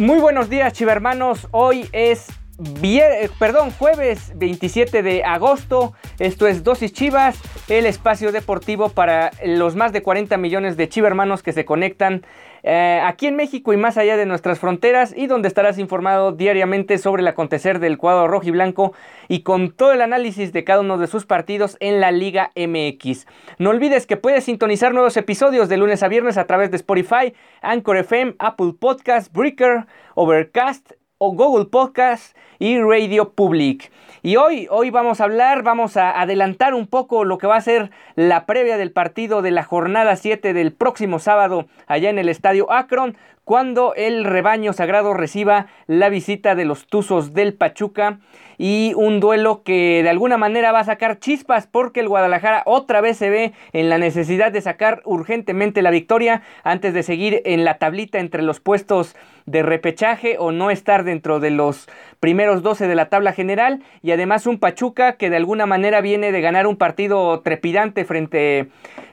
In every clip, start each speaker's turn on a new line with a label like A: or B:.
A: Muy buenos días, chivermanos. Hoy es eh, perdón, jueves 27 de agosto. Esto es Dosis Chivas, el espacio deportivo para los más de 40 millones de chivermanos que se conectan eh, aquí en México y más allá de nuestras fronteras y donde estarás informado diariamente sobre el acontecer del cuadro rojo y blanco y con todo el análisis de cada uno de sus partidos en la Liga MX. No olvides que puedes sintonizar nuevos episodios de lunes a viernes a través de Spotify, Anchor FM, Apple Podcast, Breaker, Overcast o Google Podcast y Radio Public. Y hoy, hoy vamos a hablar, vamos a adelantar un poco lo que va a ser la previa del partido de la jornada 7 del próximo sábado allá en el estadio Akron, cuando el rebaño sagrado reciba la visita de los Tuzos del Pachuca y un duelo que de alguna manera va a sacar chispas porque el Guadalajara otra vez se ve en la necesidad de sacar urgentemente la victoria antes de seguir en la tablita entre los puestos de repechaje o no estar dentro de los primeros 12 de la tabla general. Y además un Pachuca que de alguna manera viene de ganar un partido trepidante frente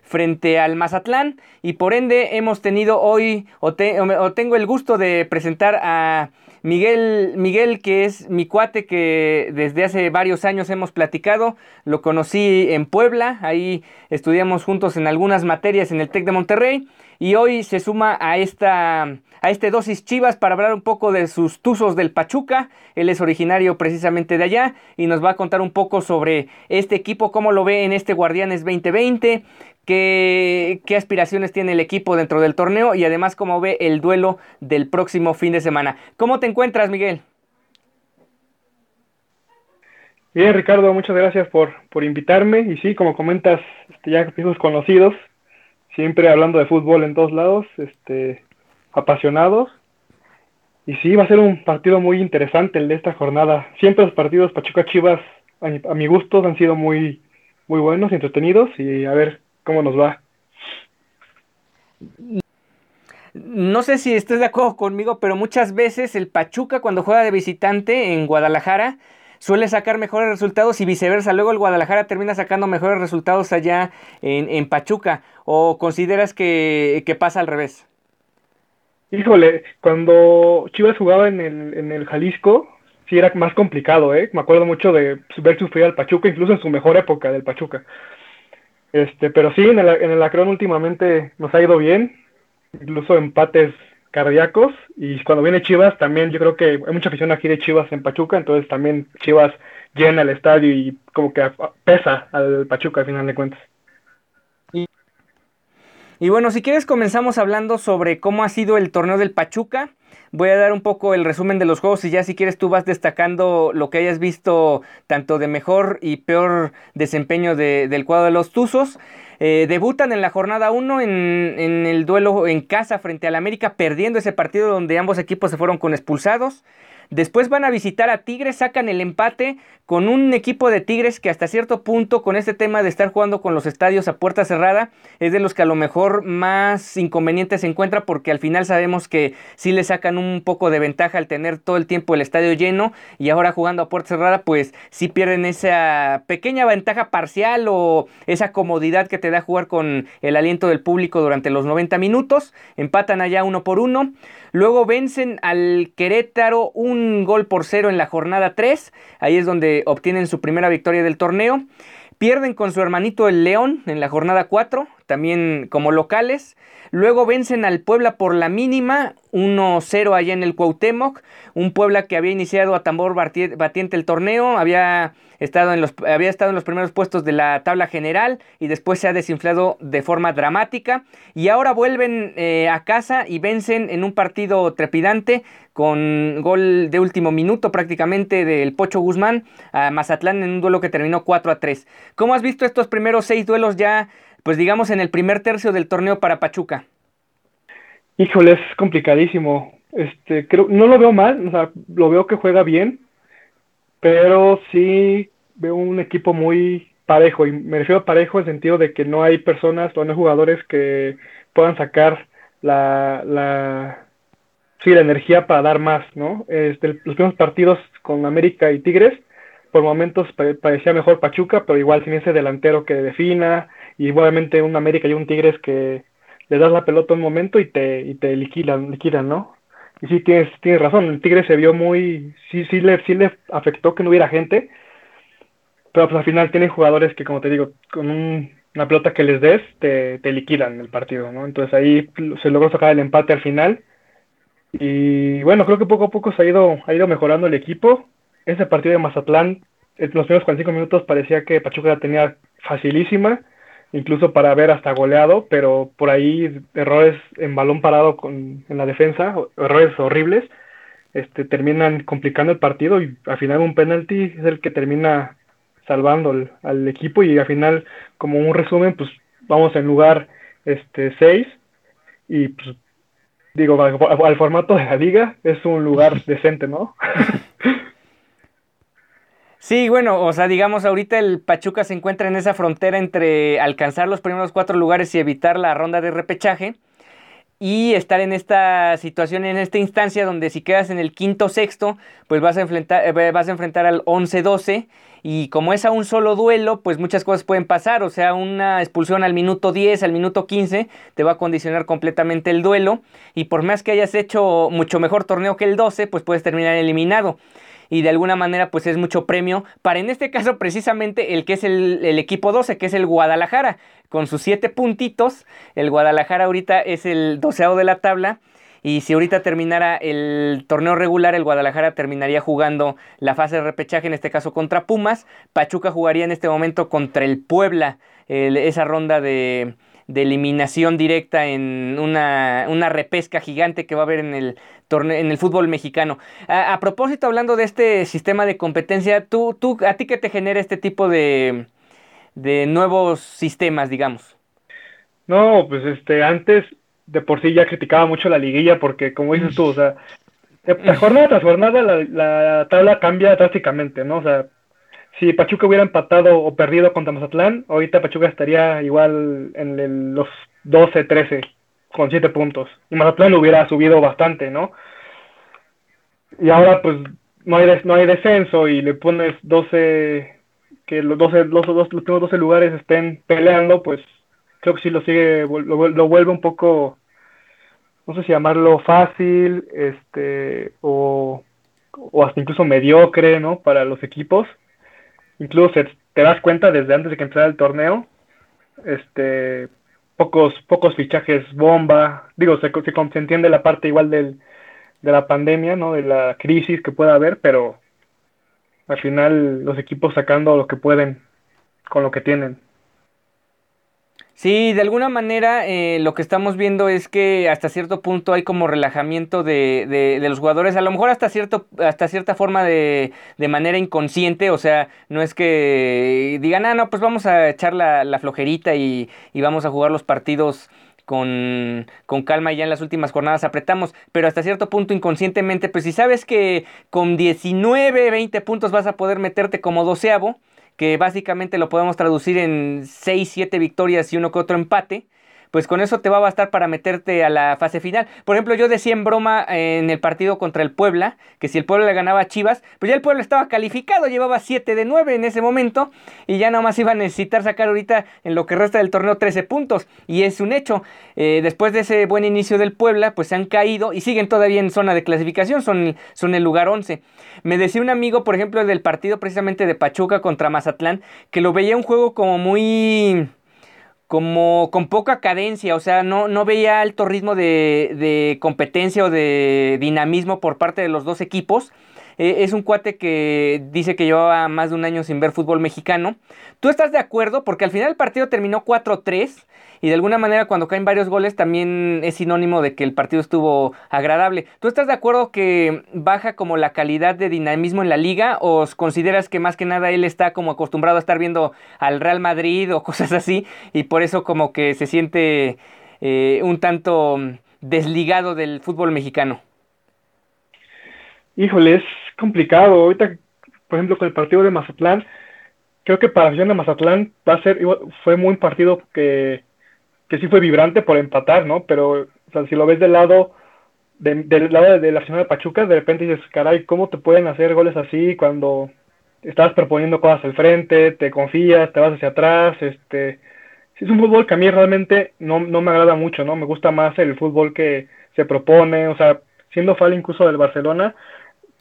A: frente al Mazatlán y por ende hemos tenido hoy o, tengo el gusto de presentar a Miguel, Miguel, que es mi cuate que desde hace varios años hemos platicado, lo conocí en Puebla, ahí estudiamos juntos en algunas materias en el TEC de Monterrey y hoy se suma a esta a este dosis Chivas para hablar un poco de sus tuzos del Pachuca. Él es originario precisamente de allá y nos va a contar un poco sobre este equipo, cómo lo ve en este Guardianes 2020, qué, aspiraciones tiene el equipo dentro del torneo y además cómo ve el duelo del próximo fin de semana. ¿Cómo te encuentras, Miguel?
B: Bien, Ricardo, muchas gracias por, invitarme. Y sí, como comentas, este, ya viejos conocidos, siempre hablando de fútbol en todos lados, este, apasionados. Y sí, va a ser un partido muy interesante el de esta jornada. Siempre los partidos Pachuca Chivas, a mi, a mi gusto, han sido muy, muy buenos, entretenidos. Y a ver cómo nos va.
A: No sé si estés de acuerdo conmigo, pero muchas veces el Pachuca cuando juega de visitante en Guadalajara suele sacar mejores resultados y viceversa. Luego el Guadalajara termina sacando mejores resultados allá en, Pachuca. ¿O consideras que, pasa al revés?
B: Híjole, cuando Chivas jugaba en el, en el Jalisco, sí era más complicado, ¿eh? Me acuerdo mucho de ver sufrir al Pachuca, incluso en su mejor época del Pachuca. Este, pero sí, en el, en el Acron últimamente nos ha ido bien, incluso empates cardíacos, y cuando viene Chivas también yo creo que hay mucha afición aquí de Chivas en Pachuca, entonces también Chivas llena el estadio y como que pesa al Pachuca al final de cuentas.
A: Y bueno, si quieres comenzamos hablando sobre cómo ha sido el torneo del Pachuca. Voy a dar un poco el resumen de los juegos y ya si quieres tú vas destacando lo que hayas visto tanto de mejor y peor desempeño del cuadro de los Tuzos. Eh, debutan en la jornada 1 en, en, el duelo en casa frente al América, perdiendo ese partido donde ambos equipos se fueron con expulsados. Después van a visitar a Tigres, sacan el empate con un equipo de Tigres que hasta cierto punto con este tema de estar jugando con los estadios a puerta cerrada es de los que a lo mejor más inconvenientes se encuentra porque al final sabemos que sí le sacan un poco de ventaja al tener todo el tiempo el estadio lleno y ahora jugando a puerta cerrada pues sí pierden esa pequeña ventaja parcial o esa comodidad que te da jugar con el aliento del público durante los 90 minutos, empatan allá uno por uno. Luego vencen al Querétaro un gol por cero en la jornada 3. Ahí es donde obtienen su primera victoria del torneo. Pierden con su hermanito el León en la jornada 4, también como locales. Luego vencen al Puebla por la mínima, 1-0 allá en el Cuauhtémoc. Un Puebla que había iniciado a tambor batiente el torneo, había estado, en los, había estado en los primeros puestos de la tabla general y después se ha desinflado de forma dramática. Y ahora vuelven eh, a casa y vencen en un partido trepidante con gol de último minuto prácticamente del Pocho Guzmán a Mazatlán en un duelo que terminó 4 a 3. ¿Cómo has visto estos primeros seis duelos ya pues digamos en el primer tercio del torneo para Pachuca?
B: Híjole, es complicadísimo. Este, creo, no lo veo mal, o sea, lo veo que juega bien, pero sí veo un equipo muy parejo, y me refiero a parejo en el sentido de que no hay personas o no hay jugadores que puedan sacar la, la, sí, la energía para dar más, ¿no? Este, los primeros partidos con América y Tigres, por momentos parecía mejor Pachuca, pero igual sin ese delantero que defina, y obviamente un América y un Tigres que le das la pelota un momento y te, y te liquidan, liquidan, ¿no? Y sí, tienes, tienes razón, el Tigre se vio muy, sí, sí le, sí le afectó que no hubiera gente, pero pues al final tienen jugadores que, como te digo, con una pelota que les des, te, te liquidan el partido, ¿no? Entonces ahí se logró sacar el empate al final. Y bueno, creo que poco a poco se ha ido, ha ido mejorando el equipo. Ese partido de Mazatlán, en los primeros 45 minutos parecía que Pachuca la tenía facilísima incluso para haber hasta goleado, pero por ahí errores en balón parado con, en la defensa, errores horribles, este, terminan complicando el partido y al final un penalti es el que termina salvando al, equipo y al final, como un resumen, pues vamos en lugar este 6 y pues digo, al, formato de la liga es un lugar decente, ¿no?
A: Sí, bueno, o sea, digamos, ahorita el Pachuca se encuentra en esa frontera entre alcanzar los primeros cuatro lugares y evitar la ronda de repechaje y estar en esta situación, en esta instancia donde si quedas en el quinto sexto, pues vas a enfrentar, eh, vas a enfrentar al 11-12 y como es a un solo duelo, pues muchas cosas pueden pasar, o sea, una expulsión al minuto 10, al minuto 15, te va a condicionar completamente el duelo y por más que hayas hecho mucho mejor torneo que el 12, pues puedes terminar eliminado y de alguna manera pues es mucho premio para en este caso precisamente el que es el, equipo 12, que es el Guadalajara, con sus siete puntitos, el Guadalajara ahorita es el doceavo de la tabla. Y si ahorita terminara el torneo regular, el Guadalajara terminaría jugando la fase de repechaje, en este caso contra Pumas. Pachuca jugaría en este momento contra el Puebla, esa ronda de, de eliminación directa en una, una, repesca gigante que va a haber en el, torneo, en el fútbol mexicano. A, propósito, hablando de este sistema de competencia, ¿tú, tú, ¿a ti qué te genera este tipo de, de nuevos sistemas, digamos?
B: No, pues este, antes de por sí ya criticaba mucho la liguilla porque, como dices tú, o sea, de jornada tras jornada la, la tabla cambia drásticamente, ¿no? O sea, si Pachuca hubiera empatado o perdido contra Mazatlán, ahorita Pachuca estaría igual en los 12, 13, con 7 puntos. Y Mazatlán hubiera subido bastante, ¿no? Y ahora pues no hay, no hay descenso y le pones 12, que los 12, los, los, los 12 lugares estén peleando, pues creo que sí lo sigue, lo, lo vuelve un poco, no sé si llamarlo fácil, este, o, o hasta incluso mediocre, ¿no? Para los equipos incluso te das cuenta desde antes de que empezara el torneo, este, pocos, pocos fichajes bomba, digo, se, se, entiende la parte igual del, de la pandemia, ¿no? De la crisis que pueda haber, pero al final los equipos sacando lo que pueden con lo que tienen.
A: Sí, de alguna manera eh, lo que estamos viendo es que hasta cierto punto hay como relajamiento de, de, los jugadores, a lo mejor hasta, cierto, hasta cierta forma de, de, manera inconsciente, o sea, no es que digan, ah, no, pues vamos a echar la, la flojerita y, y, vamos a jugar los partidos con, con, calma y ya en las últimas jornadas apretamos, pero hasta cierto punto inconscientemente, pues si sabes que con 19, 20 puntos vas a poder meterte como doceavo, que básicamente lo podemos traducir en 6, 7 victorias y uno que otro empate pues con eso te va a bastar para meterte a la fase final. Por ejemplo, yo decía en broma en el partido contra el Puebla, que si el Puebla le ganaba a Chivas, pues ya el Puebla estaba calificado, llevaba 7 de 9 en ese momento, y ya nomás iba a necesitar sacar ahorita en lo que resta del torneo 13 puntos, y es un hecho. Eh, después de ese buen inicio del Puebla, pues se han caído y siguen todavía en zona de clasificación, son, son el lugar 11. Me decía un amigo, por ejemplo, del partido precisamente de Pachuca contra Mazatlán, que lo veía un juego como muy como con poca cadencia, o sea, no, no veía alto ritmo de, de competencia o de dinamismo por parte de los dos equipos. Eh, es un cuate que dice que llevaba más de un año sin ver fútbol mexicano. ¿Tú estás de acuerdo? Porque al final el partido terminó 4-3 y de alguna manera cuando caen varios goles también es sinónimo de que el partido estuvo agradable. ¿Tú estás de acuerdo que baja como la calidad de dinamismo en la liga o consideras que más que nada él está como acostumbrado a estar viendo al Real Madrid o cosas así y por eso como que se siente eh, un tanto desligado del fútbol mexicano?
B: Híjole, es complicado. Ahorita, por ejemplo, con el partido de Mazatlán, creo que para la de Mazatlán va a ser, fue muy un partido que, que sí fue vibrante por empatar, ¿no? Pero, o sea, si lo ves del lado, del lado de la afición de Pachuca, de repente dices, caray, ¿cómo te pueden hacer goles así cuando estás proponiendo cosas al frente, te confías, te vas hacia atrás, este... Es un fútbol que a mí realmente no, no me agrada mucho, ¿no? Me gusta más el fútbol que se propone, o sea, siendo fan incluso del Barcelona,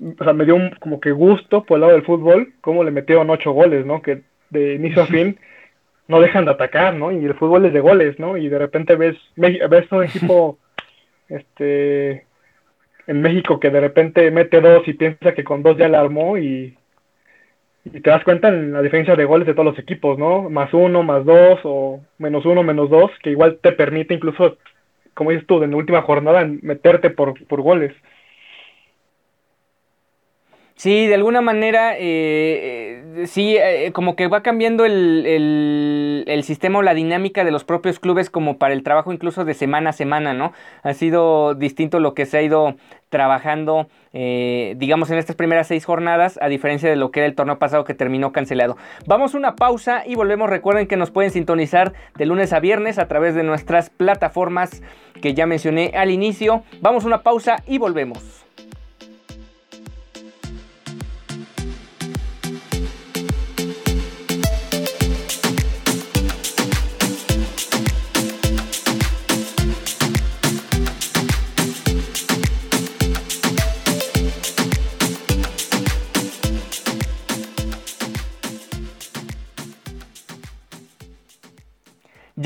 B: o sea, me dio un, como que gusto por el lado del fútbol, cómo le metieron ocho goles, ¿no? Que de inicio a fin no dejan de atacar, ¿no? Y el fútbol es de goles, ¿no? Y de repente ves, ves un equipo, este, en México que de repente mete dos y piensa que con dos ya la armó y, y te das cuenta en la diferencia de goles de todos los equipos, ¿no? Más uno, más dos o menos uno, menos dos, que igual te permite incluso, como dices tú, en la última jornada meterte por, por goles.
A: Sí, de alguna manera, eh, eh sí, eh, como que va cambiando el, el, sistema o la dinámica de los propios clubes como para el trabajo incluso de semana a semana, ¿no? Ha sido distinto lo que se ha ido trabajando, eh, digamos, en estas primeras seis jornadas, a diferencia de lo que era el torneo pasado que terminó cancelado. Vamos a una pausa y volvemos. Recuerden que nos pueden sintonizar de lunes a viernes a través de nuestras plataformas que ya mencioné al inicio. Vamos a una pausa y volvemos.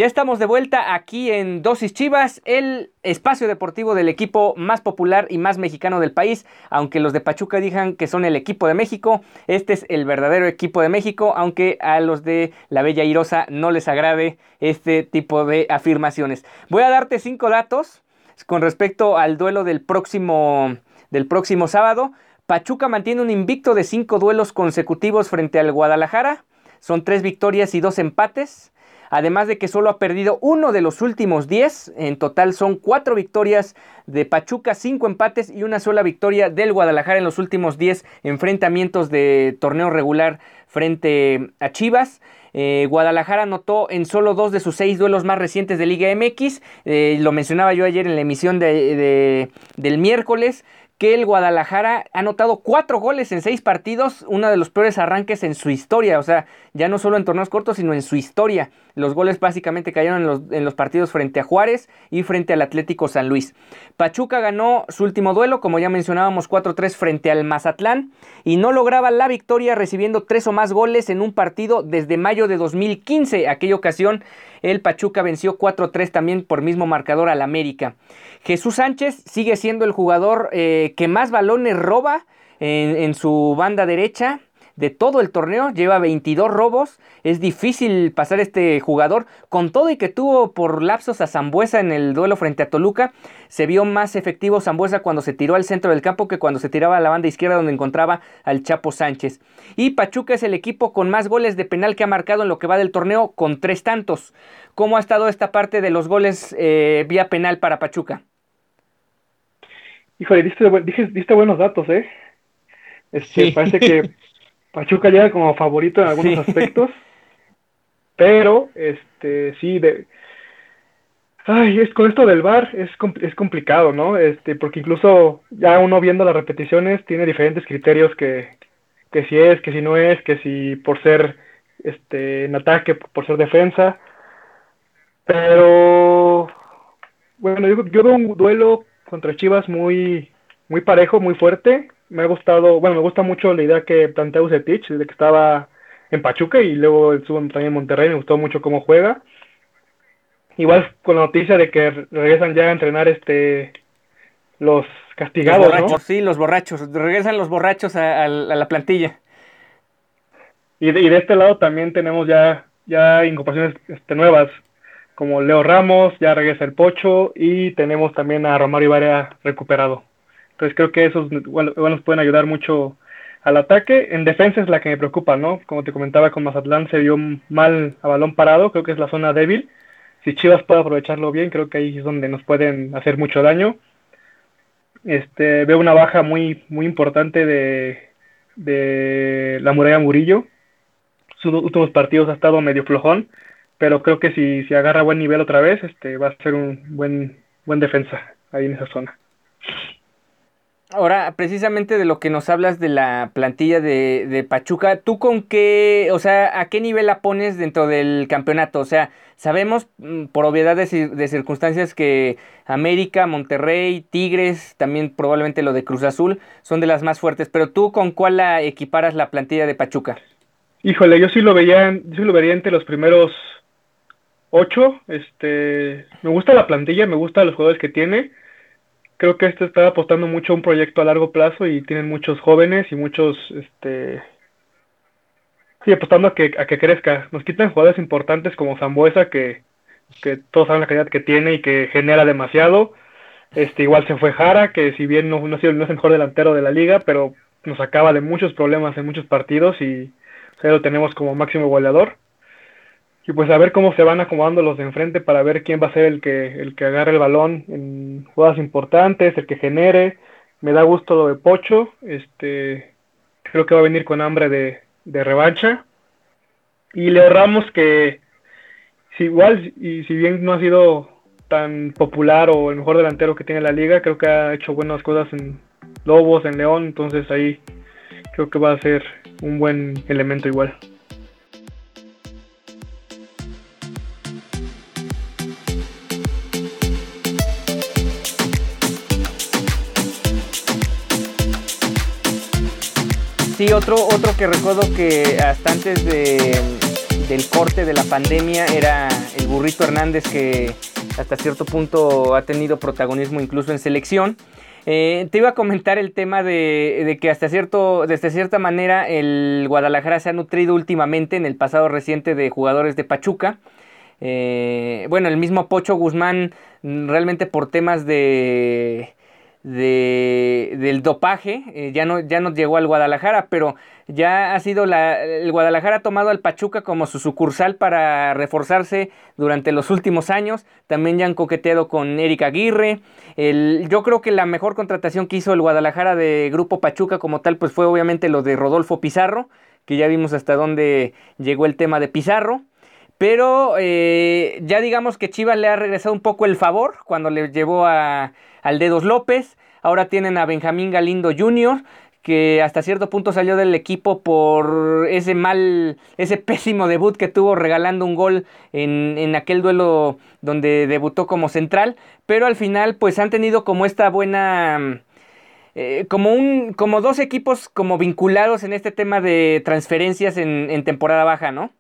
A: Ya estamos de vuelta aquí en Dosis Chivas, el espacio deportivo del equipo más popular y más mexicano del país. Aunque los de Pachuca digan que son el equipo de México, este es el verdadero equipo de México, aunque a los de la Bella Irosa no les agrade este tipo de afirmaciones. Voy a darte cinco datos con respecto al duelo del próximo, del próximo sábado. Pachuca mantiene un invicto de cinco duelos consecutivos frente al Guadalajara. Son tres victorias y dos empates además de que solo ha perdido uno de los últimos 10. En total son cuatro victorias de Pachuca, cinco empates y una sola victoria del Guadalajara en los últimos 10 enfrentamientos de torneo regular frente a Chivas. Eh, Guadalajara anotó en solo dos de sus seis duelos más recientes de Liga MX. Eh, lo mencionaba yo ayer en la emisión del miércoles que el Guadalajara ha anotado cuatro goles en seis partidos, uno de los peores arranques en su historia, o sea, ya no solo en torneos cortos, sino en su historia. Los goles básicamente cayeron en los, en los partidos frente a Juárez y frente al Atlético San Luis. Pachuca ganó su último duelo, como ya mencionábamos, 4-3 frente al Mazatlán, y no lograba la victoria recibiendo tres o más goles en un partido desde mayo de 2015. Aquella ocasión el Pachuca venció 4-3 también por mismo marcador al América. Jesús Sánchez sigue siendo el jugador eh, que más balones roba en, su banda derecha de todo el torneo, lleva 22 robos, es difícil pasar este jugador, con todo y que tuvo por lapsos a Zambuesa en el duelo frente a Toluca, se vio más efectivo Zambuesa cuando se tiró al centro del campo que cuando se tiraba a la banda izquierda donde encontraba al Chapo Sánchez. Y Pachuca es el equipo con más goles de penal que ha marcado en lo que va del torneo, con tres tantos. ¿Cómo ha estado esta parte de los goles eh, vía penal para Pachuca?
B: Híjole, diste, buenos datos, ¿eh? Este, Parece que Pachuca llega como favorito en algunos aspectos, pero este sí de Ay, es con esto del bar es, es complicado, ¿no? Este, porque incluso ya uno viendo las repeticiones tiene diferentes criterios que, que si es, que si no es, que si por ser este en ataque, por ser defensa. Pero bueno, yo, yo veo un duelo contra Chivas muy muy parejo, muy fuerte me ha gustado, bueno, me gusta mucho la idea que plantea Ucetich, de que estaba en Pachuca y luego estuvo también en Monterrey, me gustó mucho cómo juega. igual con la noticia de que regresan ya a entrenar este los castigados,
A: los borrachos, Sí, los borrachos, regresan los borrachos a, la plantilla.
B: Y de, este lado también tenemos ya, ya incorporaciones este, nuevas, como Leo Ramos, ya regresa el Pocho, y tenemos también a Romario Ibarra recuperado. Entonces creo que esos igual, nos pueden ayudar mucho al ataque. En defensa es la que me preocupa, ¿no? Como te comentaba con Mazatlán se vio mal a balón parado, creo que es la zona débil. Si Chivas puede aprovecharlo bien, creo que ahí es donde nos pueden hacer mucho daño. Este, veo una baja muy, muy importante de, de la muralla Murillo. Sus últimos partidos ha estado medio flojón, pero creo que si, si agarra buen nivel otra vez, este, va a ser un buen, buen defensa ahí en esa zona.
A: Ahora, precisamente de lo que nos hablas de la plantilla de, de, Pachuca, ¿tú con qué, o sea, a qué nivel la pones dentro del campeonato? O sea, sabemos mm, por obviedad de, circunstancias que América, Monterrey, Tigres, también probablemente lo de Cruz Azul, son de las más fuertes, pero tú con cuál la equiparas la plantilla de Pachuca?
B: Híjole, yo sí lo veía, sí lo vería entre los primeros ocho, este, me gusta la plantilla, me gusta los jugadores que tiene, creo que este está apostando mucho a un proyecto a largo plazo y tienen muchos jóvenes y muchos, este, sí, apostando a que, a que crezca. Nos quitan jugadores importantes como Zambuesa, que, que todos saben la calidad que tiene y que genera demasiado. Este, igual se fue Jara, que si bien no, no, es el mejor delantero de la liga, pero nos acaba de muchos problemas en muchos partidos y o lo tenemos como máximo goleador y pues a ver cómo se van acomodando los de enfrente para ver quién va a ser el que el que agarre el balón en jugadas importantes, el que genere. Me da gusto lo de Pocho, este creo que va a venir con hambre de, de revancha. Y le ahorramos que si igual y si bien no ha sido tan popular o el mejor delantero que tiene la liga, creo que ha hecho buenas cosas en Lobos, en León, entonces ahí creo que va a ser un buen elemento igual.
A: Otro, otro que recuerdo que hasta antes de, del corte de la pandemia era el burrito Hernández que hasta cierto punto ha tenido protagonismo incluso en selección. Eh, te iba a comentar el tema de, que hasta cierto, desde cierta manera el Guadalajara se ha nutrido últimamente en el pasado reciente de jugadores de Pachuca. Eh, bueno, el mismo Pocho Guzmán realmente por temas de de, del dopaje, eh, ya, no, ya llegó al Guadalajara, pero ya ha sido la, el Guadalajara ha tomado al Pachuca como su sucursal para reforzarse durante los últimos años, también ya han coqueteado con Erika Aguirre, el, yo creo que la mejor contratación que hizo el Guadalajara de Grupo Pachuca como tal, pues fue obviamente lo de Rodolfo Pizarro, que ya vimos hasta dónde llegó el tema de Pizarro, pero eh, ya digamos que Chivas le ha regresado un poco el favor cuando le llevó a, al Dedos López. Ahora tienen a Benjamín Galindo Jr., que hasta cierto punto salió del equipo por ese mal, ese pésimo debut que tuvo regalando un gol en, en aquel duelo donde debutó como central. Pero al final, pues han tenido como esta buena. Eh, como un. como dos equipos como vinculados en este tema de transferencias en, en temporada baja, ¿no?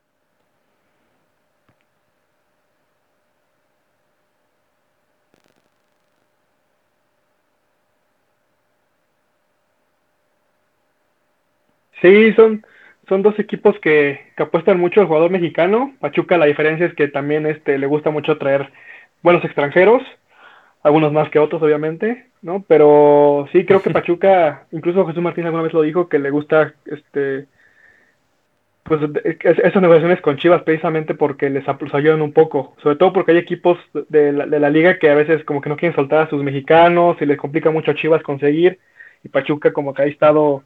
B: Sí, son, son dos equipos que, apuestan mucho al jugador mexicano. Pachuca, la diferencia es que también este, le gusta mucho traer buenos extranjeros, algunos más que otros, obviamente, ¿no? Pero sí, creo que Pachuca, incluso Jesús Martín alguna vez lo dijo, que le gusta este pues esas negociaciones con Chivas precisamente porque les ayudan un poco, sobre todo porque hay equipos de la, de la liga que a veces como que no quieren soltar a sus mexicanos y les complica mucho a Chivas conseguir y Pachuca como que ha estado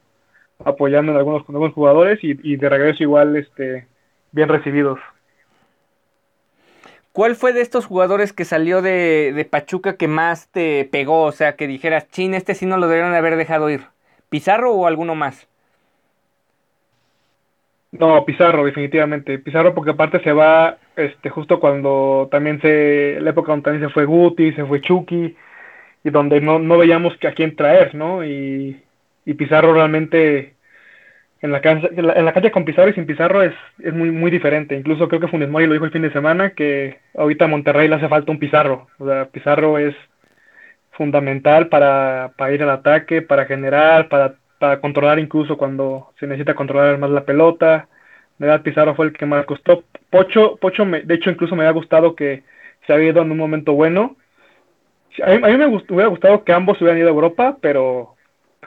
B: apoyando en algunos, algunos jugadores y, de regreso igual este, bien recibidos.
A: ¿Cuál fue de estos jugadores que salió de, Pachuca que más te pegó? O sea, que dijeras, chin, este sí no lo deberían haber dejado ir. ¿Pizarro o alguno más?
B: No, Pizarro, definitivamente. Pizarro porque aparte se va este justo cuando también se, la época donde también se fue Guti, se fue Chucky, y donde no, no veíamos a quién traer, ¿no? Y, y Pizarro realmente en la cancha, en la, cancha con Pizarro y sin Pizarro es, es muy, muy diferente. Incluso creo que Funes Mori lo dijo el fin de semana que ahorita a Monterrey le hace falta un Pizarro. O sea, Pizarro es fundamental para, para ir al ataque, para generar, para, para controlar incluso cuando se necesita controlar más la pelota. De verdad, Pizarro fue el que más costó. Pocho, Pocho me, de hecho, incluso me ha gustado que se había ido en un momento bueno. A mí, me, hubiera gustado que ambos hubieran ido a Europa, pero,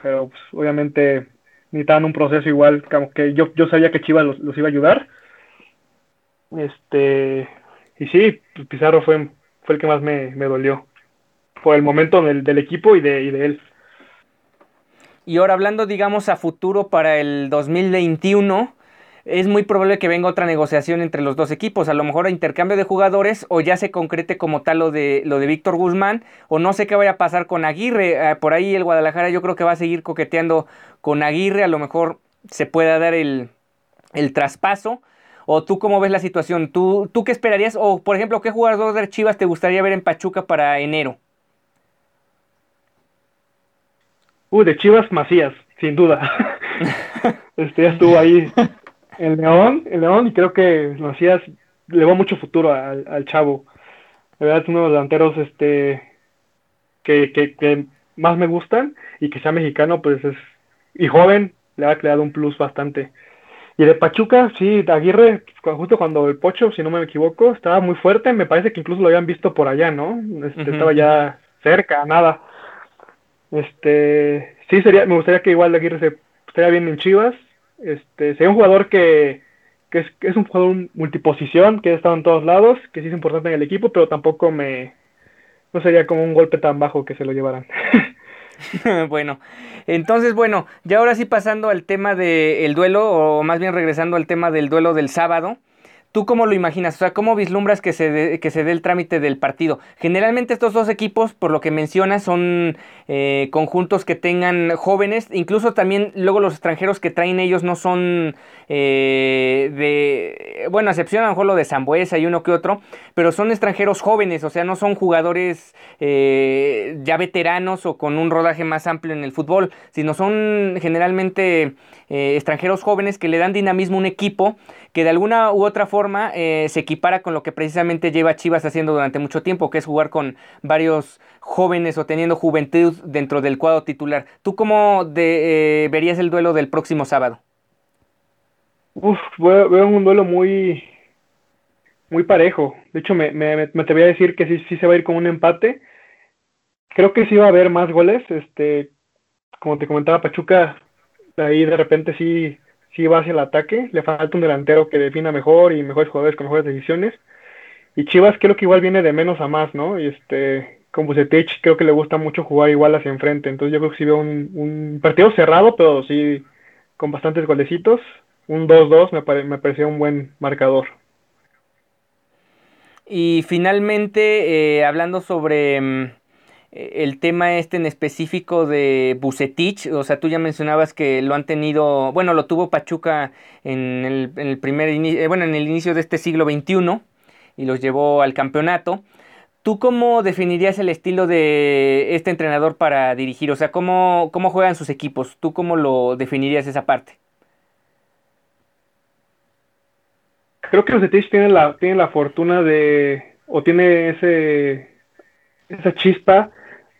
B: pero pues, obviamente necesitaban un proceso igual, como que yo, yo sabía que Chivas los, iba a ayudar. Este, y sí, pues, Pizarro fue, fue el que más me, dolió por el momento del, del equipo y de, y de él.
A: Y ahora hablando, digamos, a futuro para el 2021, es muy probable que venga otra negociación entre los dos equipos, a lo mejor a intercambio de jugadores o ya se concrete como tal lo de lo de Víctor Guzmán o no sé qué vaya a pasar con Aguirre, eh, por ahí el Guadalajara yo creo que va a seguir coqueteando con Aguirre, a lo mejor se pueda dar el, el traspaso. ¿O tú cómo ves la situación? ¿Tú, ¿Tú qué esperarías? O, por ejemplo, ¿qué jugador de Chivas te gustaría ver en Pachuca para enero?
B: Uh, de Chivas Macías, sin duda. este ya estuvo ahí el León, el León, y creo que Macías le va mucho futuro al, al chavo. De verdad es uno de los delanteros este que, que, más me gustan y que sea mexicano, pues es y joven, le ha creado un plus bastante. Y de Pachuca, sí, Aguirre, justo cuando el Pocho, si no me equivoco, estaba muy fuerte, me parece que incluso lo habían visto por allá, ¿no? Este, Estaba ya cerca, nada. Este, sí, sería, me gustaría que igual Aguirre se estaría bien en Chivas, este, sería un jugador que, que, es, es, un jugador multiposición, que ha estado en todos lados, que sí es importante en el equipo, pero tampoco me. No sería como un golpe tan bajo que se lo llevaran.
A: bueno, entonces, bueno, ya ahora sí pasando al tema del duelo, o más bien regresando al tema del duelo del sábado. ¿Tú cómo lo imaginas? O sea, ¿cómo vislumbras que se, dé, que se dé el trámite del partido? Generalmente estos dos equipos, por lo que mencionas, son eh, conjuntos que tengan jóvenes, incluso también luego los extranjeros que traen ellos no son eh, de, bueno, excepción a lo mejor lo de Zambuesa y uno que otro, pero son extranjeros jóvenes, o sea, no son jugadores eh, ya veteranos o con un rodaje más amplio en el fútbol, sino son generalmente extranjeros jóvenes que le dan dinamismo a un equipo que de alguna u otra forma eh, se equipara con lo que precisamente lleva Chivas haciendo durante mucho tiempo, que es jugar con varios jóvenes o teniendo juventud dentro del cuadro titular. ¿Tú cómo eh, verías el duelo del próximo sábado?
B: Uf, veo, un duelo muy, muy parejo. De hecho, me, me, me a decir que sí, sí se va a ir con un empate. Creo que sí va a haber más goles. Este, como te comentaba, Pachuca, ahí de repente sí sí va hacia el ataque, le falta un delantero que defina mejor y mejores jugadores con mejores decisiones. Y Chivas creo que igual viene de menos a más, ¿no? Y este, con Bucetich creo que le gusta mucho jugar igual hacia enfrente. Entonces yo creo que sí veo un, partido cerrado, pero sí con bastantes golecitos. Un 2-2 me, me parecía un buen marcador.
A: Y finalmente, eh, hablando sobre mm, el tema este en específico de Bucetich, o sea, tú ya mencionabas que lo han tenido, bueno, lo tuvo Pachuca en el, en el primer inicio, eh, bueno, en el inicio de este siglo XXI y los llevó al campeonato. ¿Tú cómo definirías el estilo de este entrenador para dirigir? O sea, ¿cómo, cómo juegan sus equipos? ¿Tú cómo lo definirías esa parte?
B: Creo que Bucetich tiene la, tiene la fortuna de, o tiene ese, esa chispa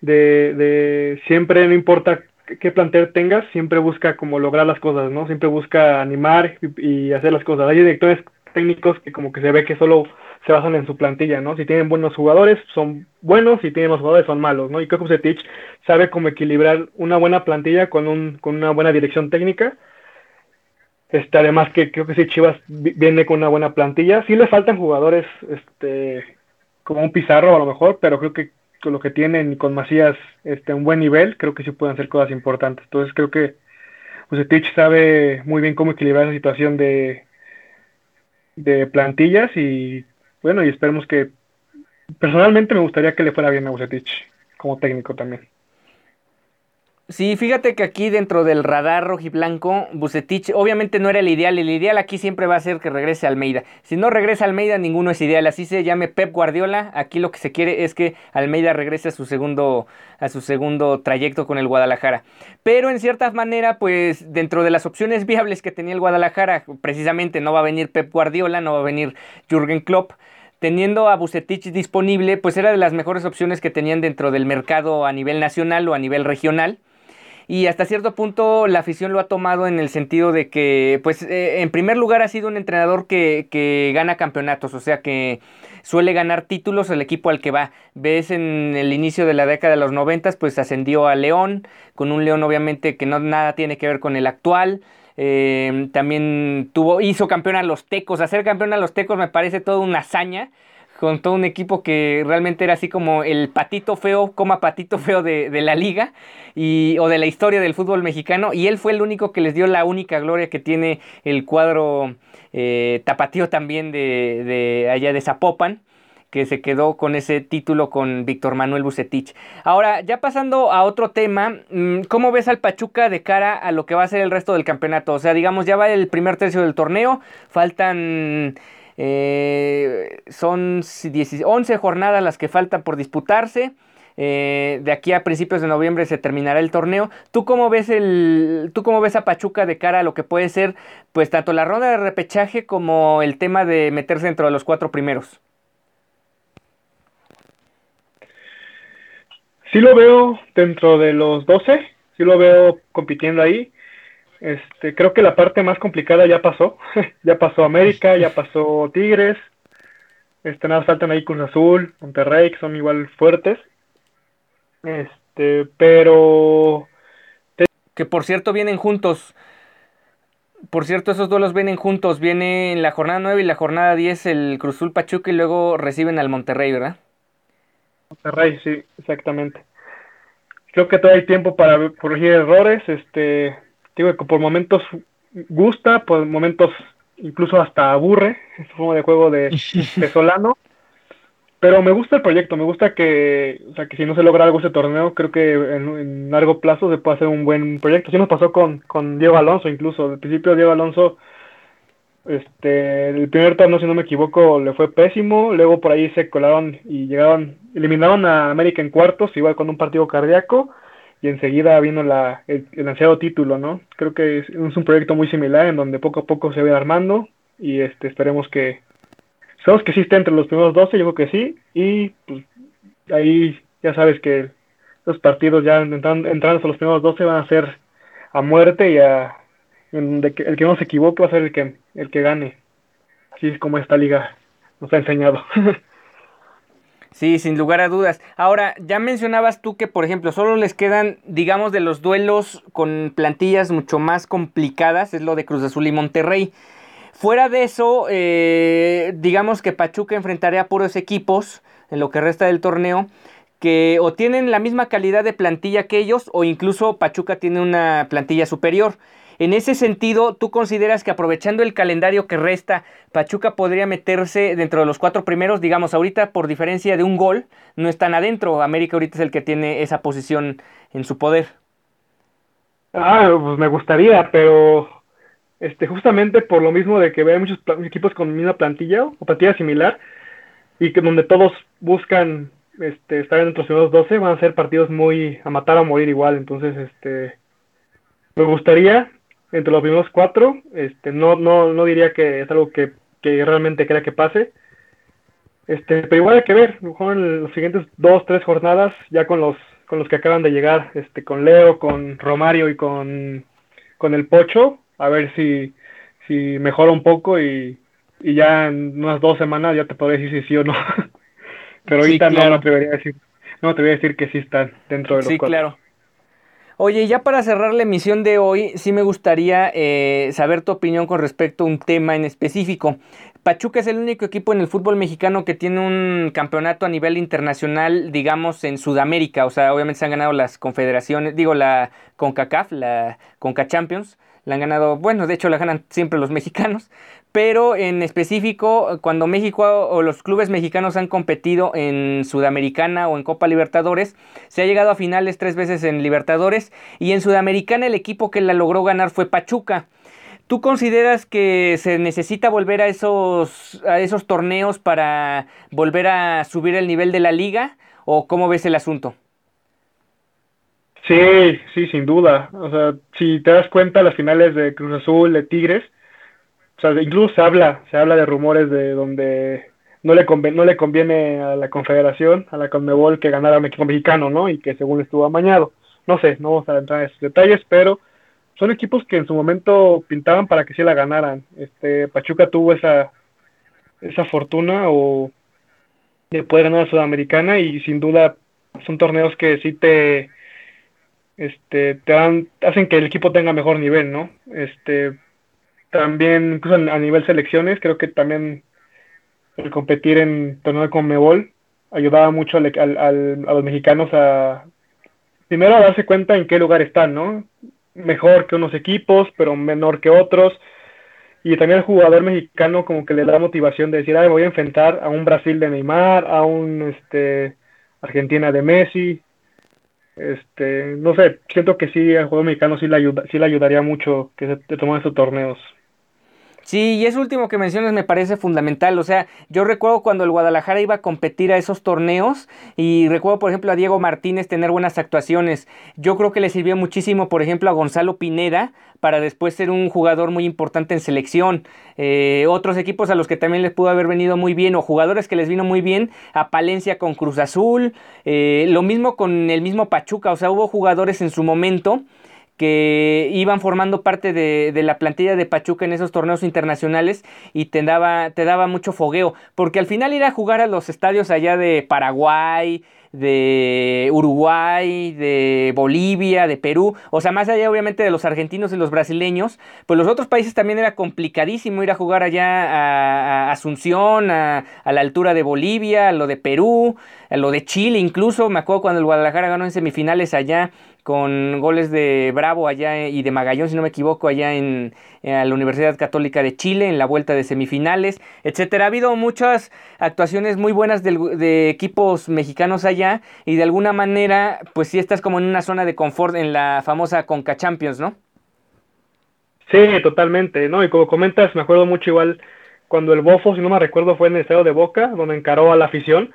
B: de, de siempre, no importa qué plantel tengas, siempre busca como lograr las cosas, ¿no? Siempre busca animar y, hacer las cosas. Hay directores técnicos que como que se ve que solo se basan en su plantilla, ¿no? Si tienen buenos jugadores, son buenos, si tienen malos jugadores, son malos, ¿no? Y creo que Setich sabe cómo equilibrar una buena plantilla con, un, con una buena dirección técnica. Este, además que creo que si Chivas viene con una buena plantilla, sí le faltan jugadores, este, como un Pizarro a lo mejor, pero creo que con lo que tienen y con Macías este, un buen nivel, creo que sí pueden hacer cosas importantes. Entonces creo que Tich sabe muy bien cómo equilibrar esa situación de, de plantillas y bueno, y esperemos que personalmente me gustaría que le fuera bien a Bucetich como técnico también.
A: Sí, fíjate que aquí dentro del radar rojiblanco, Bucetich obviamente no era el ideal. El ideal aquí siempre va a ser que regrese Almeida. Si no regresa Almeida, ninguno es ideal. Así se llame Pep Guardiola. Aquí lo que se quiere es que Almeida regrese a su segundo, a su segundo trayecto con el Guadalajara. Pero en cierta manera, pues dentro de las opciones viables que tenía el Guadalajara, precisamente no va a venir Pep Guardiola, no va a venir Jürgen Klopp teniendo a Bucetich disponible, pues era de las mejores opciones que tenían dentro del mercado a nivel nacional o a nivel regional y hasta cierto punto la afición lo ha tomado en el sentido de que, pues, eh, en primer lugar ha sido un entrenador que, que, gana campeonatos, o sea que suele ganar títulos el equipo al que va. Ves en el inicio de la década de los noventas, pues ascendió a León, con un León obviamente que no nada tiene que ver con el actual. Eh, también tuvo, hizo campeón a los Tecos. Hacer campeón a los Tecos me parece toda una hazaña con todo un equipo que realmente era así como el patito feo, coma patito feo de, la liga y, o de la historia del fútbol mexicano. Y él fue el único que les dio la única gloria que tiene el cuadro eh, tapatío también de, de allá de Zapopan que se quedó con ese título con Víctor Manuel Bucetich. Ahora, ya pasando a otro tema, mm, ¿cómo ves al Pachuca de cara a lo que va a ser el resto del campeonato? O sea, digamos, ya va el primer tercio del torneo, faltan eh, son 11 jornadas las que faltan por disputarse. Eh, de aquí a principios de noviembre se terminará el torneo. ¿Tú cómo ves el, tú cómo ves a Pachuca de cara a lo que puede ser, pues tanto la ronda de repechaje como el tema de meterse dentro de los cuatro primeros?
B: Sí lo veo dentro de los 12, sí lo veo compitiendo ahí. Este, creo que la parte más complicada ya pasó. ya pasó América, ya pasó Tigres. Este, nada, faltan ahí Cruz Azul, Monterrey, que son igual fuertes. Este, pero.
A: Que por cierto vienen juntos. Por cierto, esos duelos vienen juntos. Viene en la jornada 9 y la jornada 10 el Cruz Azul Pachuca y luego reciben al Monterrey, ¿verdad?
B: Monterrey, sí, exactamente. Creo que todavía hay tiempo para corregir errores. Este, digo que por momentos gusta, por momentos incluso hasta aburre, es forma de juego de, Solano. Pero me gusta el proyecto, me gusta que, o sea, que si no se logra algo ese torneo, creo que en, largo plazo se puede hacer un buen proyecto. Así nos pasó con, con Diego Alonso incluso. Al principio Diego Alonso, este, el primer torneo, si no me equivoco, le fue pésimo. Luego por ahí se colaron y llegaron, eliminaron a América en cuartos, igual con un partido cardíaco y enseguida vino la, el, ansiado título, ¿no? Creo que es, un proyecto muy similar en donde poco a poco se va armando y este esperemos que sabemos que sí esté entre los primeros 12, yo creo que sí, y pues ahí ya sabes que los partidos ya entrando, entrando a los primeros 12 van a ser a muerte y a el que no se equivoque va a ser el que el que gane. Así es como esta liga nos ha enseñado.
A: Sí, sin lugar a dudas. Ahora, ya mencionabas tú que, por ejemplo, solo les quedan, digamos, de los duelos con plantillas mucho más complicadas, es lo de Cruz Azul y Monterrey. Fuera de eso, eh, digamos que Pachuca enfrentaría a puros equipos en lo que resta del torneo que o tienen la misma calidad de plantilla que ellos o incluso Pachuca tiene una plantilla superior. En ese sentido, ¿tú consideras que aprovechando el calendario que resta, Pachuca podría meterse dentro de los cuatro primeros? Digamos, ahorita por diferencia de un gol, no están adentro. América ahorita es el que tiene esa posición en su poder.
B: Ah, pues me gustaría, pero este, justamente por lo mismo de que veo muchos equipos con misma plantilla o plantilla similar y que donde todos buscan este, estar entre los primeros 12, van a ser partidos muy a matar o morir igual. Entonces, este, me gustaría, entre los primeros cuatro. Este, no, no, no diría que es algo que, que realmente crea que pase. Este, pero igual hay que ver, mejor en los siguientes dos, tres jornadas, ya con los, con los que acaban de llegar, este, con Leo, con Romario y con, con el Pocho, a ver si, si mejora un poco y, y ya en unas dos semanas ya te podré decir si sí o no. pero ahorita no, no te debería decir, no te voy a decir que sí están dentro de los
A: sí, claro. Oye, ya para cerrar la emisión de hoy, sí me gustaría eh, saber tu opinión con respecto a un tema en específico. Pachuca es el único equipo en el fútbol mexicano que tiene un campeonato a nivel internacional, digamos, en Sudamérica. O sea, obviamente se han ganado las confederaciones, digo, la CONCACAF, la CONCA Champions, la han ganado, bueno, de hecho la ganan siempre los mexicanos, pero en específico cuando México o los clubes mexicanos han competido en Sudamericana o en Copa Libertadores, se ha llegado a finales tres veces en Libertadores y en Sudamericana el equipo que la logró ganar fue Pachuca. ¿Tú consideras que se necesita volver a esos, a esos torneos para volver a subir el nivel de la liga? ¿O cómo ves el asunto?
B: Sí, sí, sin duda. O sea, si te das cuenta, las finales de Cruz Azul, de Tigres, o sea, incluso se habla, se habla de rumores de donde no le, conviene, no le conviene a la Confederación, a la Conmebol, que ganara un equipo mexicano, ¿no? Y que según estuvo amañado. No sé, no vamos a entrar en esos detalles, pero son equipos que en su momento pintaban para que sí la ganaran. Este Pachuca tuvo esa esa fortuna o de poder ganar a Sudamericana y sin duda son torneos que sí te este te dan hacen que el equipo tenga mejor nivel, ¿no? Este también, incluso a nivel selecciones, creo que también el competir en torneo con Mebol ayudaba mucho al, a los mexicanos a primero a darse cuenta en qué lugar están, ¿no? Mejor que unos equipos, pero menor que otros. Y también el jugador mexicano como que le da motivación de decir, ay, voy a enfrentar a un Brasil de Neymar, a un este Argentina de Messi. Este, no sé, siento que sí, al jugador mexicano sí le, ayuda, sí le ayudaría mucho que se tomen esos torneos.
A: Sí, y eso último que mencionas me parece fundamental. O sea, yo recuerdo cuando el Guadalajara iba a competir a esos torneos y recuerdo, por ejemplo, a Diego Martínez tener buenas actuaciones. Yo creo que le sirvió muchísimo, por ejemplo, a Gonzalo Pineda para después ser un jugador muy importante en selección. Eh, otros equipos a los que también les pudo haber venido muy bien o jugadores que les vino muy bien, a Palencia con Cruz Azul. Eh, lo mismo con el mismo Pachuca. O sea, hubo jugadores en su momento que iban formando parte de, la plantilla de Pachuca en esos torneos internacionales y te daba, te daba mucho fogueo, porque al final ir a jugar a los estadios allá de Paraguay, de Uruguay, de Bolivia, de Perú, o sea, más allá obviamente de los argentinos y los brasileños, pues los otros países también era complicadísimo ir a jugar allá a, Asunción, a, a, la altura de Bolivia, a lo de Perú, a lo de Chile incluso, me acuerdo cuando el Guadalajara ganó en semifinales allá con goles de Bravo allá y de Magallón, si no me equivoco, allá en, la Universidad Católica de Chile, en la vuelta de semifinales, etcétera. Ha habido muchas actuaciones muy buenas de, equipos mexicanos allá y de alguna manera, pues sí estás como en una zona de confort en la famosa Conca Champions, ¿no?
B: Sí, totalmente, ¿no? Y como comentas, me acuerdo mucho igual cuando el Bofo, si no me recuerdo, fue en el Estadio de Boca, donde encaró a la afición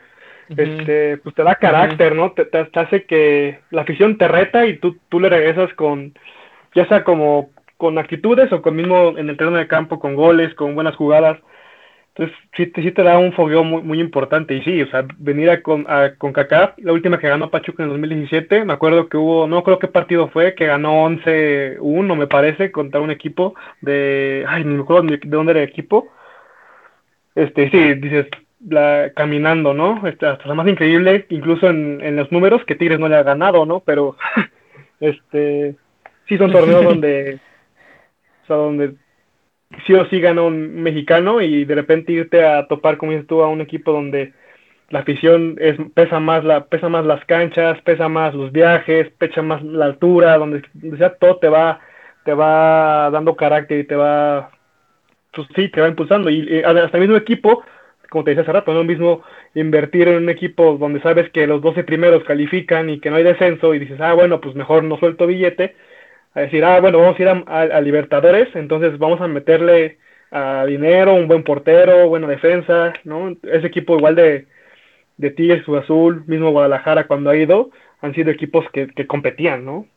B: este, pues te da carácter, ¿no? Te, te, hace que la afición te reta y tú, tú le regresas con, ya sea como con actitudes o con mismo en el terreno de campo, con goles, con buenas jugadas. Entonces, sí, sí te da un fogueo muy, muy importante. Y sí, o sea, venir a con, a, con Kaká, la última que ganó Pachuca en 2017, me acuerdo que hubo, no creo qué partido fue, que ganó 11-1, me parece, contra un equipo de, ay, no me acuerdo de dónde era el equipo. Este, sí, dices, la, caminando, ¿no? Este, hasta lo más increíble, incluso en, en, los números, que Tigres no le ha ganado, ¿no? Pero, este, sí son torneos donde, o sea, donde sí o sí gana un mexicano y de repente irte a topar, como dices tú, a un equipo donde la afición es, pesa más la, pesa más las canchas, pesa más los viajes, pesa más la altura, donde, donde sea todo te va, te va dando carácter y te va, pues sí, te va impulsando. Y eh, hasta el mismo equipo como te decía hace rato, no es lo mismo invertir en un equipo donde sabes que los 12 primeros califican y que no hay descenso y dices, ah, bueno, pues mejor no suelto billete, a decir, ah, bueno, vamos a ir a, Libertadores, entonces vamos a meterle a dinero, un buen portero, buena defensa, ¿no? Ese equipo igual de, de Tigres, Cruz Azul, mismo Guadalajara cuando ha ido, han sido equipos que, que competían, ¿no?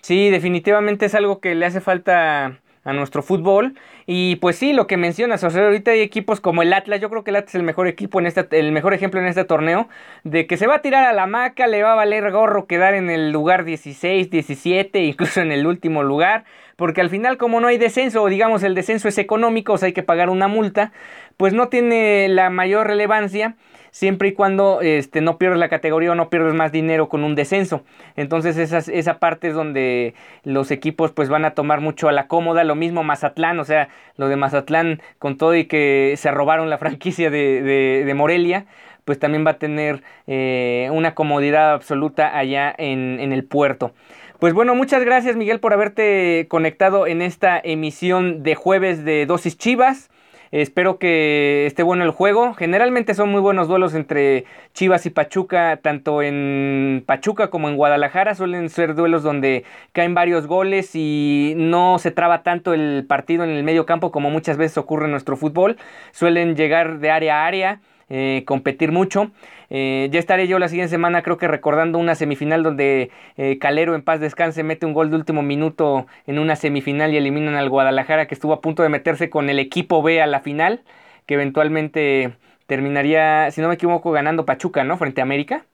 A: Sí, definitivamente es algo que le hace falta a nuestro fútbol. Y pues sí, lo que mencionas, o sea, ahorita hay equipos como el Atlas, yo creo que el Atlas es el mejor equipo en este, el mejor ejemplo en este torneo, de que se va a tirar a la maca, le va a valer gorro quedar en el lugar 16, 17, incluso en el último lugar, porque al final como no hay descenso, o digamos el descenso es económico, o sea hay que pagar una multa, pues no tiene la mayor relevancia siempre y cuando este, no pierdes la categoría o no pierdes más dinero con un descenso. Entonces esa, esa parte es donde los equipos pues van a tomar mucho a la cómoda. Lo mismo Mazatlán, o sea, lo de Mazatlán con todo y que se robaron la franquicia de, de, Morelia pues también va a tener eh, una comodidad absoluta allá en, en, el puerto. Pues bueno, muchas gracias Miguel por haberte conectado en esta emisión de jueves de Dosis Chivas. Espero que esté bueno el juego. Generalmente son muy buenos duelos entre Chivas y Pachuca, tanto en Pachuca como en Guadalajara. Suelen ser duelos donde caen varios goles y no se traba tanto el partido en el medio campo como muchas veces ocurre en nuestro fútbol. Suelen llegar de área a área eh, competir mucho. Eh, ya estaré yo la siguiente semana, creo que recordando una semifinal donde eh, Calero en paz descanse mete un gol de último minuto en una semifinal y eliminan al Guadalajara que estuvo a punto de meterse con el equipo B a la final, que eventualmente terminaría, si no me equivoco, ganando Pachuca, ¿no? Frente a América.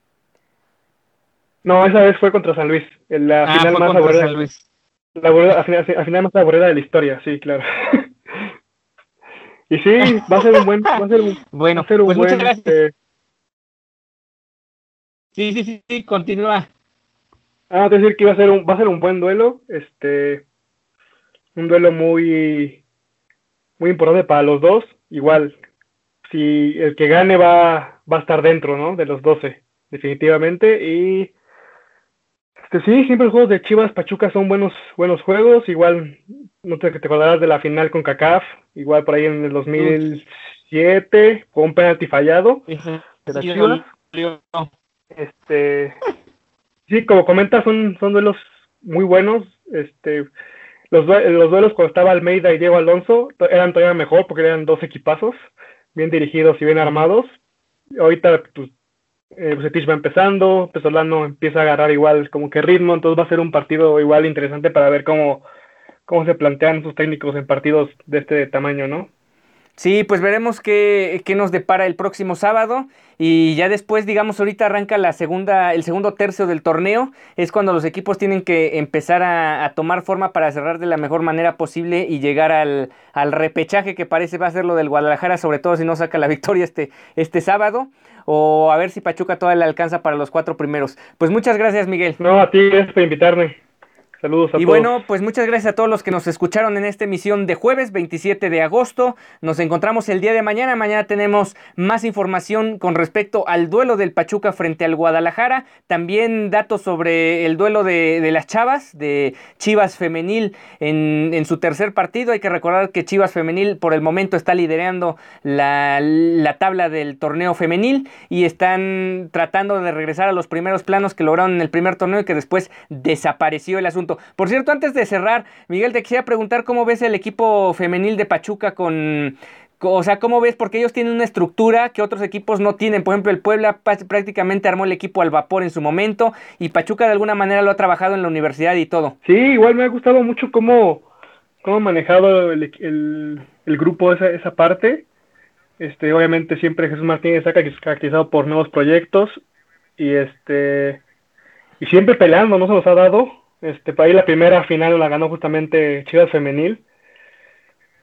B: No, esa vez fue contra San Luis, la ah, final más aburrida. La, final más aburrida de la historia, sí, claro. Y sí, va a ser un buen, va a ser un,
A: bueno,
B: pues
A: buen, muchas gracias. Este, sí, sí, sí, sí, continúa.
B: Ah, te decir que iba a ser un, va a ser un buen duelo, este, un duelo muy, muy importante para los dos. Igual, si el que gane va, va a estar dentro, ¿no? De los 12, definitivamente. Y este, sí, siempre los juegos de Chivas Pachuca son buenos, buenos juegos. Igual, no sé que te acordarás de la final con CACAF, igual por ahí en el 2007, con un penalti fallado de la Chivas. Este, sí, como comentas, son, son duelos muy buenos. Este, los, los duelos cuando estaba Almeida y Diego Alonso eran todavía mejor porque eran dos equipazos, bien dirigidos y bien armados. Ahorita, pues, eh, va empezando, Pesolano empieza a agarrar igual como que ritmo, entonces va a ser un partido igual interesante para ver cómo, cómo se plantean sus técnicos en partidos de este tamaño, ¿no?
A: Sí, pues veremos qué, qué, nos depara el próximo sábado y ya después, digamos, ahorita arranca la segunda, el segundo tercio del torneo, es cuando los equipos tienen que empezar a, tomar forma para cerrar de la mejor manera posible y llegar al, al, repechaje que parece va a ser lo del Guadalajara, sobre todo si no saca la victoria este, este sábado, o a ver si Pachuca todavía le alcanza para los cuatro primeros. Pues muchas gracias, Miguel.
B: No, a ti, gracias por invitarme. Saludos a
A: y bueno, pues muchas gracias a todos los que nos escucharon en esta emisión de jueves 27 de agosto. Nos encontramos el día de mañana. Mañana tenemos más información con respecto al duelo del Pachuca frente al Guadalajara. También datos sobre el duelo de, las Chavas, de Chivas Femenil en, en, su tercer partido. Hay que recordar que Chivas Femenil por el momento está liderando la, la tabla del torneo femenil y están tratando de regresar a los primeros planos que lograron en el primer torneo y que después desapareció el asunto. Por cierto, antes de cerrar, Miguel, te quisiera preguntar cómo ves el equipo femenil de Pachuca con, o sea, ¿cómo ves? Porque ellos tienen una estructura que otros equipos no tienen. Por ejemplo, el Puebla prácticamente armó el equipo al vapor en su momento y Pachuca de alguna manera lo ha trabajado en la universidad y todo.
B: Sí, igual me ha gustado mucho cómo, cómo ha manejado el, grupo esa, esa parte. Este, obviamente siempre Jesús Martínez está caracterizado por nuevos proyectos y este y siempre peleando, no se los ha dado. Este, para ahí la primera final la ganó justamente Chivas Femenil.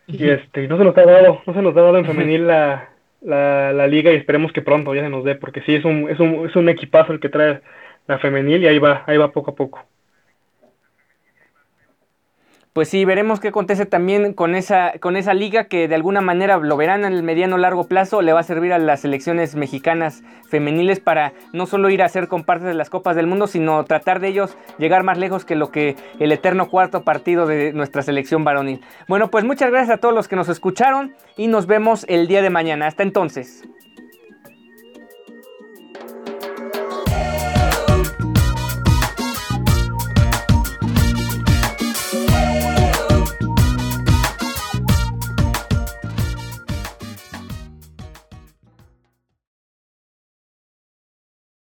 B: Y este, no se nos ha dado, no se nos ha dado en femenil la, la, la, liga y esperemos que pronto ya se nos dé, porque sí es un, es un, es un equipazo el que trae la femenil y ahí va, ahí va poco a poco
A: pues sí, veremos qué acontece también con esa, con esa liga que de alguna manera lo verán en el mediano largo plazo, le va a servir a las selecciones mexicanas femeniles para no solo ir a ser compartes de las Copas del Mundo, sino tratar de ellos llegar más lejos que lo que el eterno cuarto partido de nuestra selección varonil. Bueno, pues muchas gracias a todos los que nos escucharon y nos vemos el día de mañana. Hasta entonces.